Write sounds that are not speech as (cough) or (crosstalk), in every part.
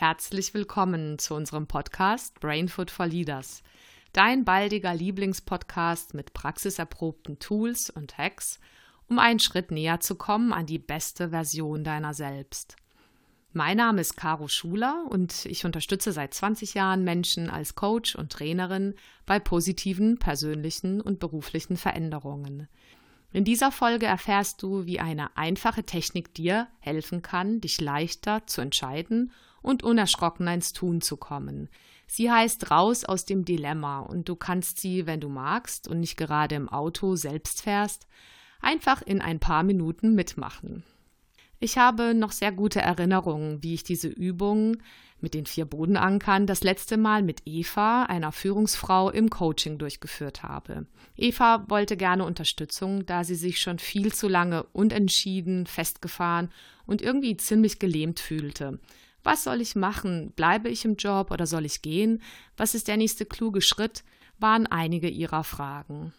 Herzlich willkommen zu unserem Podcast Brainfood for Leaders. Dein baldiger Lieblingspodcast mit praxiserprobten Tools und Hacks, um einen Schritt näher zu kommen an die beste Version deiner selbst. Mein Name ist Caro Schuler und ich unterstütze seit 20 Jahren Menschen als Coach und Trainerin bei positiven persönlichen und beruflichen Veränderungen. In dieser Folge erfährst du, wie eine einfache Technik dir helfen kann, dich leichter zu entscheiden und unerschrockener ins Tun zu kommen. Sie heißt Raus aus dem Dilemma und du kannst sie, wenn du magst und nicht gerade im Auto selbst fährst, einfach in ein paar Minuten mitmachen. Ich habe noch sehr gute Erinnerungen, wie ich diese Übung mit den vier Bodenankern das letzte Mal mit Eva, einer Führungsfrau, im Coaching durchgeführt habe. Eva wollte gerne Unterstützung, da sie sich schon viel zu lange unentschieden, festgefahren und irgendwie ziemlich gelähmt fühlte. Was soll ich machen? Bleibe ich im Job oder soll ich gehen? Was ist der nächste kluge Schritt? waren einige ihrer Fragen.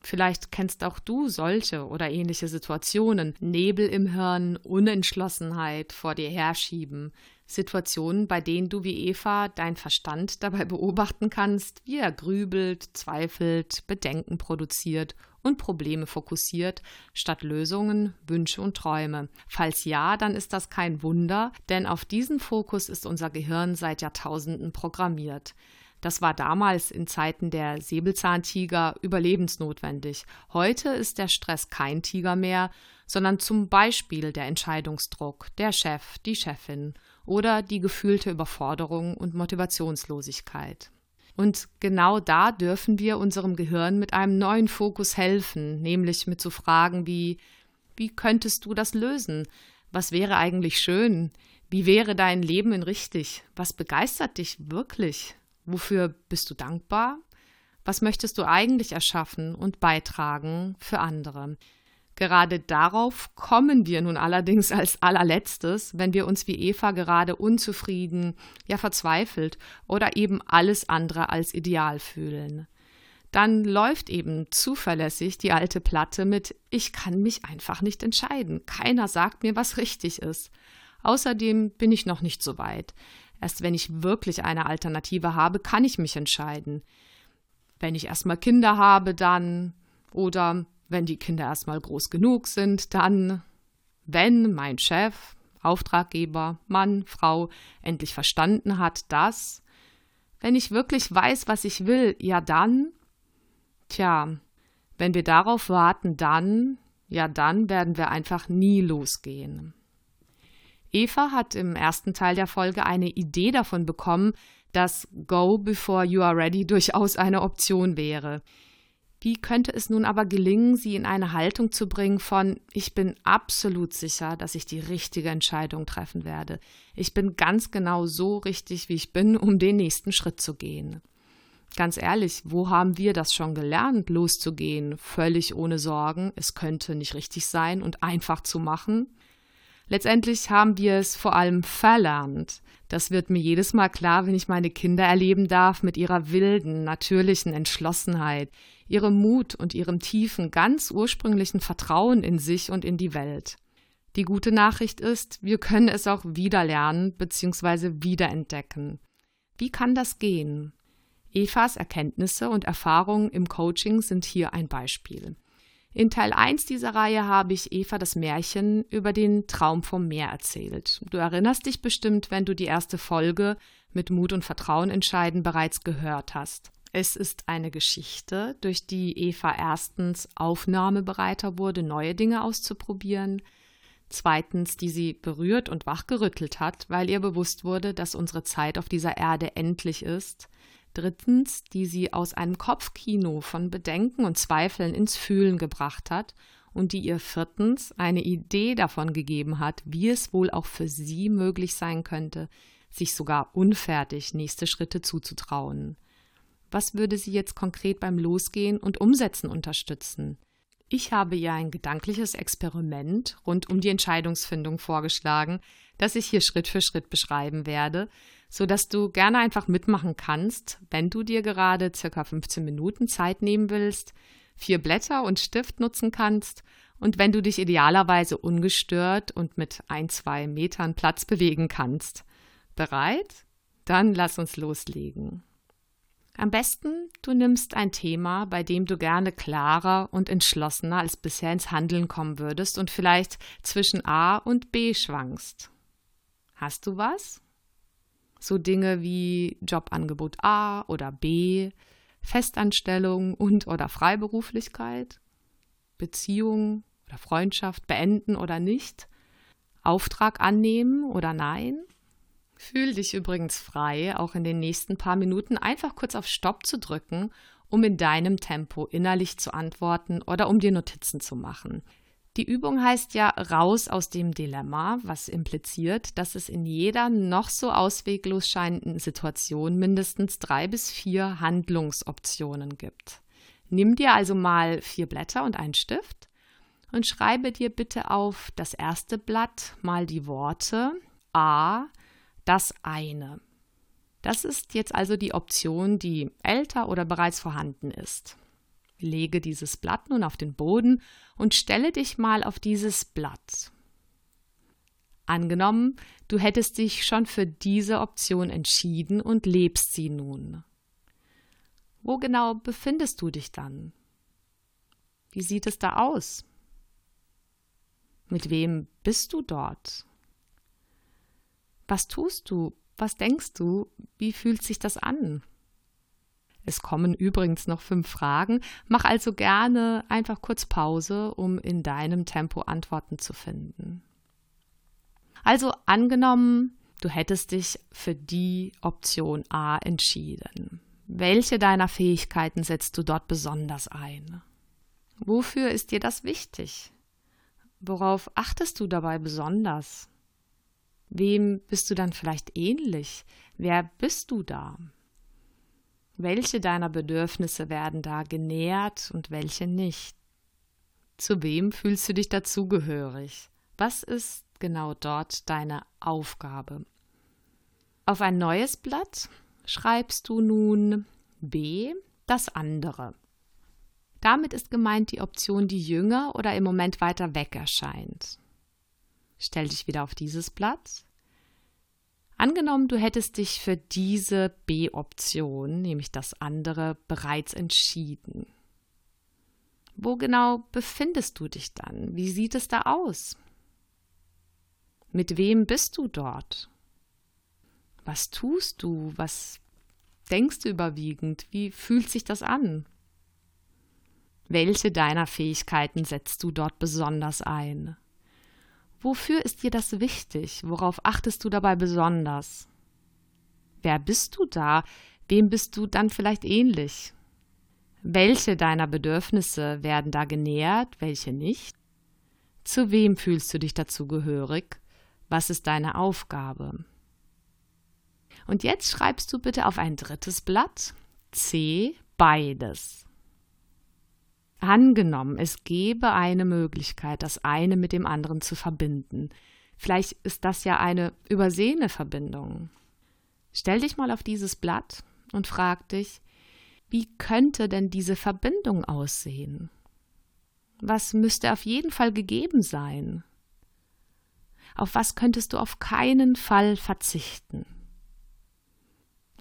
Vielleicht kennst auch du solche oder ähnliche Situationen. Nebel im Hirn, Unentschlossenheit vor dir herschieben. Situationen, bei denen du wie Eva dein Verstand dabei beobachten kannst, wie er grübelt, zweifelt, Bedenken produziert und Probleme fokussiert, statt Lösungen, Wünsche und Träume. Falls ja, dann ist das kein Wunder, denn auf diesen Fokus ist unser Gehirn seit Jahrtausenden programmiert. Das war damals in Zeiten der Säbelzahntiger überlebensnotwendig. Heute ist der Stress kein Tiger mehr, sondern zum Beispiel der Entscheidungsdruck, der Chef, die Chefin oder die gefühlte Überforderung und Motivationslosigkeit. Und genau da dürfen wir unserem Gehirn mit einem neuen Fokus helfen, nämlich mit so Fragen wie Wie könntest du das lösen? Was wäre eigentlich schön? Wie wäre dein Leben in richtig? Was begeistert dich wirklich? Wofür bist du dankbar? Was möchtest du eigentlich erschaffen und beitragen für andere? Gerade darauf kommen wir nun allerdings als allerletztes, wenn wir uns wie Eva gerade unzufrieden, ja verzweifelt oder eben alles andere als ideal fühlen. Dann läuft eben zuverlässig die alte Platte mit Ich kann mich einfach nicht entscheiden. Keiner sagt mir, was richtig ist. Außerdem bin ich noch nicht so weit. Erst wenn ich wirklich eine Alternative habe, kann ich mich entscheiden. Wenn ich erstmal Kinder habe, dann oder wenn die Kinder erstmal groß genug sind, dann wenn mein Chef, Auftraggeber, Mann, Frau endlich verstanden hat, dass wenn ich wirklich weiß, was ich will, ja dann, tja, wenn wir darauf warten, dann, ja dann werden wir einfach nie losgehen. Eva hat im ersten Teil der Folge eine Idee davon bekommen, dass Go before you are ready durchaus eine Option wäre. Wie könnte es nun aber gelingen, sie in eine Haltung zu bringen von ich bin absolut sicher, dass ich die richtige Entscheidung treffen werde. Ich bin ganz genau so richtig, wie ich bin, um den nächsten Schritt zu gehen. Ganz ehrlich, wo haben wir das schon gelernt, loszugehen, völlig ohne Sorgen, es könnte nicht richtig sein und einfach zu machen? Letztendlich haben wir es vor allem verlernt. Das wird mir jedes Mal klar, wenn ich meine Kinder erleben darf mit ihrer wilden, natürlichen Entschlossenheit, ihrem Mut und ihrem tiefen, ganz ursprünglichen Vertrauen in sich und in die Welt. Die gute Nachricht ist, wir können es auch wieder lernen bzw. wiederentdecken. Wie kann das gehen? Evas Erkenntnisse und Erfahrungen im Coaching sind hier ein Beispiel. In Teil 1 dieser Reihe habe ich Eva das Märchen über den Traum vom Meer erzählt. Du erinnerst dich bestimmt, wenn du die erste Folge mit Mut und Vertrauen entscheiden bereits gehört hast. Es ist eine Geschichte, durch die Eva erstens aufnahmebereiter wurde, neue Dinge auszuprobieren, zweitens, die sie berührt und wachgerüttelt hat, weil ihr bewusst wurde, dass unsere Zeit auf dieser Erde endlich ist, drittens, die sie aus einem Kopfkino von Bedenken und Zweifeln ins Fühlen gebracht hat und die ihr viertens eine Idee davon gegeben hat, wie es wohl auch für sie möglich sein könnte, sich sogar unfertig nächste Schritte zuzutrauen. Was würde sie jetzt konkret beim Losgehen und Umsetzen unterstützen? Ich habe ihr ein gedankliches Experiment rund um die Entscheidungsfindung vorgeschlagen, das ich hier Schritt für Schritt beschreiben werde, so dass du gerne einfach mitmachen kannst, wenn du dir gerade circa 15 Minuten Zeit nehmen willst, vier Blätter und Stift nutzen kannst und wenn du dich idealerweise ungestört und mit ein, zwei Metern Platz bewegen kannst. Bereit? Dann lass uns loslegen. Am besten, du nimmst ein Thema, bei dem du gerne klarer und entschlossener als bisher ins Handeln kommen würdest und vielleicht zwischen A und B schwankst. Hast du was? So Dinge wie Jobangebot A oder B, Festanstellung und oder Freiberuflichkeit, Beziehung oder Freundschaft beenden oder nicht, Auftrag annehmen oder nein? Fühl dich übrigens frei, auch in den nächsten paar Minuten einfach kurz auf Stopp zu drücken, um in deinem Tempo innerlich zu antworten oder um dir Notizen zu machen. Die Übung heißt ja raus aus dem Dilemma, was impliziert, dass es in jeder noch so ausweglos scheinenden Situation mindestens drei bis vier Handlungsoptionen gibt. Nimm dir also mal vier Blätter und einen Stift und schreibe dir bitte auf das erste Blatt mal die Worte A, das eine. Das ist jetzt also die Option, die älter oder bereits vorhanden ist. Lege dieses Blatt nun auf den Boden und stelle dich mal auf dieses Blatt. Angenommen, du hättest dich schon für diese Option entschieden und lebst sie nun. Wo genau befindest du dich dann? Wie sieht es da aus? Mit wem bist du dort? Was tust du? Was denkst du? Wie fühlt sich das an? Es kommen übrigens noch fünf Fragen. Mach also gerne einfach kurz Pause, um in deinem Tempo Antworten zu finden. Also angenommen, du hättest dich für die Option A entschieden. Welche deiner Fähigkeiten setzt du dort besonders ein? Wofür ist dir das wichtig? Worauf achtest du dabei besonders? Wem bist du dann vielleicht ähnlich? Wer bist du da? Welche deiner Bedürfnisse werden da genährt und welche nicht? Zu wem fühlst du dich dazugehörig? Was ist genau dort deine Aufgabe? Auf ein neues Blatt schreibst du nun B, das andere. Damit ist gemeint die Option, die jünger oder im Moment weiter weg erscheint. Stell dich wieder auf dieses Blatt. Angenommen, du hättest dich für diese B-Option, nämlich das andere, bereits entschieden. Wo genau befindest du dich dann? Wie sieht es da aus? Mit wem bist du dort? Was tust du? Was denkst du überwiegend? Wie fühlt sich das an? Welche deiner Fähigkeiten setzt du dort besonders ein? Wofür ist dir das wichtig? Worauf achtest du dabei besonders? Wer bist du da? Wem bist du dann vielleicht ähnlich? Welche deiner Bedürfnisse werden da genährt, welche nicht? Zu wem fühlst du dich dazu gehörig? Was ist deine Aufgabe? Und jetzt schreibst du bitte auf ein drittes Blatt C beides. Angenommen, es gäbe eine Möglichkeit, das eine mit dem anderen zu verbinden. Vielleicht ist das ja eine übersehene Verbindung. Stell dich mal auf dieses Blatt und frag dich, wie könnte denn diese Verbindung aussehen? Was müsste auf jeden Fall gegeben sein? Auf was könntest du auf keinen Fall verzichten?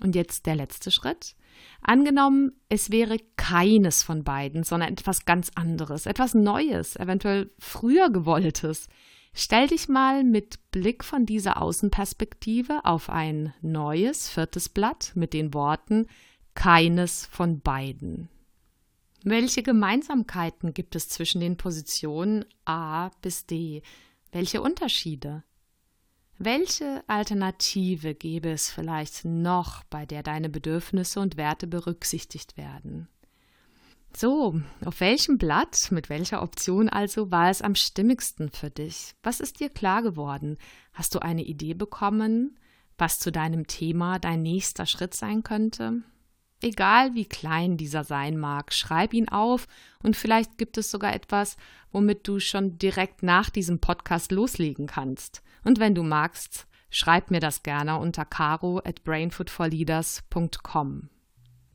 Und jetzt der letzte Schritt. Angenommen, es wäre keines von beiden, sondern etwas ganz anderes, etwas Neues, eventuell früher gewolltes. Stell dich mal mit Blick von dieser Außenperspektive auf ein neues viertes Blatt mit den Worten keines von beiden. Welche Gemeinsamkeiten gibt es zwischen den Positionen A bis D? Welche Unterschiede? Welche Alternative gäbe es vielleicht noch, bei der deine Bedürfnisse und Werte berücksichtigt werden? So, auf welchem Blatt, mit welcher Option also war es am stimmigsten für dich? Was ist dir klar geworden? Hast du eine Idee bekommen, was zu deinem Thema dein nächster Schritt sein könnte? Egal wie klein dieser sein mag, schreib ihn auf und vielleicht gibt es sogar etwas, womit du schon direkt nach diesem Podcast loslegen kannst. Und wenn du magst, schreib mir das gerne unter caro at brainfoodforleaders.com.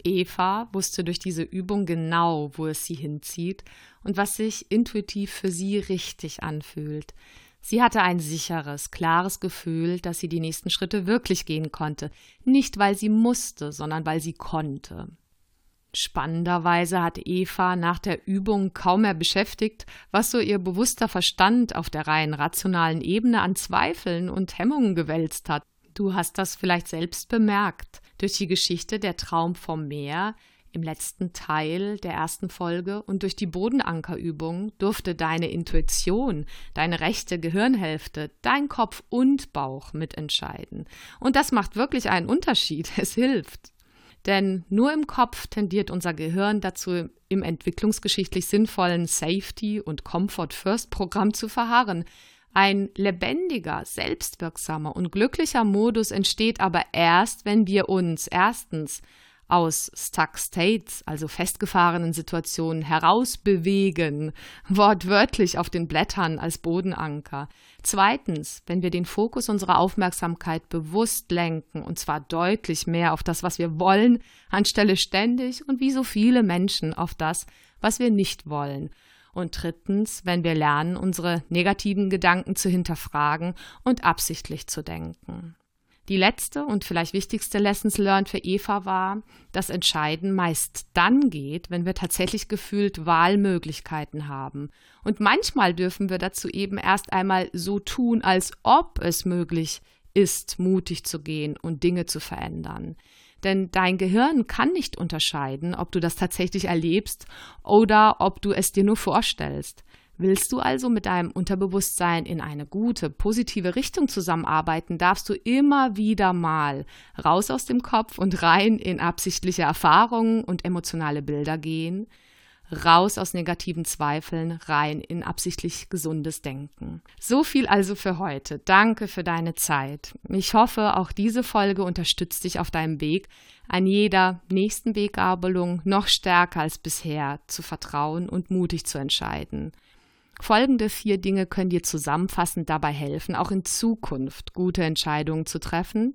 Eva wusste durch diese Übung genau, wo es sie hinzieht und was sich intuitiv für sie richtig anfühlt. Sie hatte ein sicheres, klares Gefühl, dass sie die nächsten Schritte wirklich gehen konnte, nicht weil sie musste, sondern weil sie konnte. Spannenderweise hat Eva nach der Übung kaum mehr beschäftigt, was so ihr bewusster Verstand auf der rein rationalen Ebene an Zweifeln und Hemmungen gewälzt hat. Du hast das vielleicht selbst bemerkt. Durch die Geschichte Der Traum vom Meer im letzten Teil der ersten Folge und durch die Bodenankerübung durfte deine Intuition, deine rechte Gehirnhälfte, dein Kopf und Bauch mitentscheiden. Und das macht wirklich einen Unterschied. (laughs) Es hilft. Denn nur im Kopf tendiert unser Gehirn dazu, im entwicklungsgeschichtlich sinnvollen Safety- und Comfort-First-Programm zu verharren. Ein lebendiger, selbstwirksamer und glücklicher Modus entsteht aber erst, wenn wir uns erstens aus Stuck States, also festgefahrenen Situationen, herausbewegen, wortwörtlich auf den Blättern als Bodenanker. Zweitens, wenn wir den Fokus unserer Aufmerksamkeit bewusst lenken, und zwar deutlich mehr auf das, was wir wollen, anstelle ständig und wie so viele Menschen auf das, was wir nicht wollen. Und drittens, wenn wir lernen, unsere negativen Gedanken zu hinterfragen und absichtlich zu denken. Die letzte und vielleicht wichtigste Lessons learned für Eva war, dass Entscheiden meist dann geht, wenn wir tatsächlich gefühlt Wahlmöglichkeiten haben. Und manchmal dürfen wir dazu eben erst einmal so tun, als ob es möglich ist, mutig zu gehen und Dinge zu verändern. Denn dein Gehirn kann nicht unterscheiden, ob du das tatsächlich erlebst oder ob du es dir nur vorstellst. Willst du also mit deinem Unterbewusstsein in eine gute, positive Richtung zusammenarbeiten, darfst du immer wieder mal raus aus dem Kopf und rein in absichtliche Erfahrungen und emotionale Bilder gehen, raus aus negativen Zweifeln, rein in absichtlich gesundes Denken. So viel also für heute. Danke für deine Zeit. Ich hoffe, auch diese Folge unterstützt dich auf deinem Weg, an jeder nächsten Weggabelung noch stärker als bisher zu vertrauen und mutig zu entscheiden. Folgende vier Dinge können dir zusammenfassend dabei helfen, auch in Zukunft gute Entscheidungen zu treffen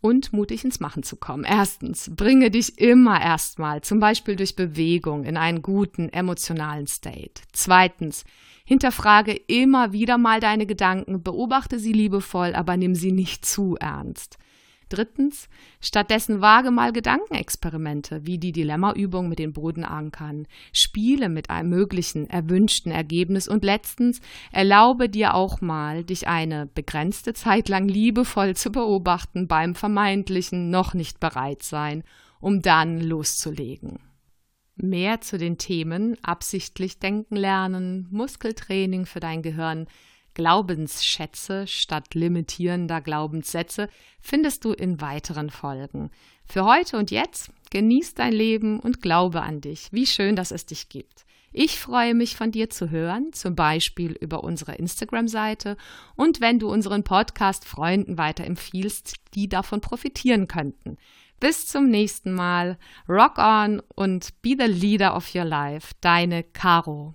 und mutig ins Machen zu kommen. Erstens, bringe dich immer erstmal, zum Beispiel durch Bewegung, in einen guten emotionalen State. Zweitens, hinterfrage immer wieder mal deine Gedanken, beobachte sie liebevoll, aber nimm sie nicht zu ernst. Drittens, stattdessen wage mal Gedankenexperimente, wie die Dilemmaübung mit den Bodenankern. Spiele mit einem möglichen erwünschten Ergebnis. Und letztens, erlaube dir auch mal, dich eine begrenzte Zeit lang liebevoll zu beobachten beim vermeintlichen noch nicht bereit sein, um dann loszulegen. Mehr zu den Themen absichtlich denken lernen, Muskeltraining für dein Gehirn, Glaubensschätze statt limitierender Glaubenssätze findest du in weiteren Folgen. Für heute und jetzt genieß dein Leben und glaube an dich. Wie schön, dass es dich gibt. Ich freue mich von dir zu hören, zum Beispiel über unsere Instagram-Seite und wenn du unseren Podcast Freunden weiterempfiehlst, die davon profitieren könnten. Bis zum nächsten Mal. Rock on und be the leader of your life. Deine Caro.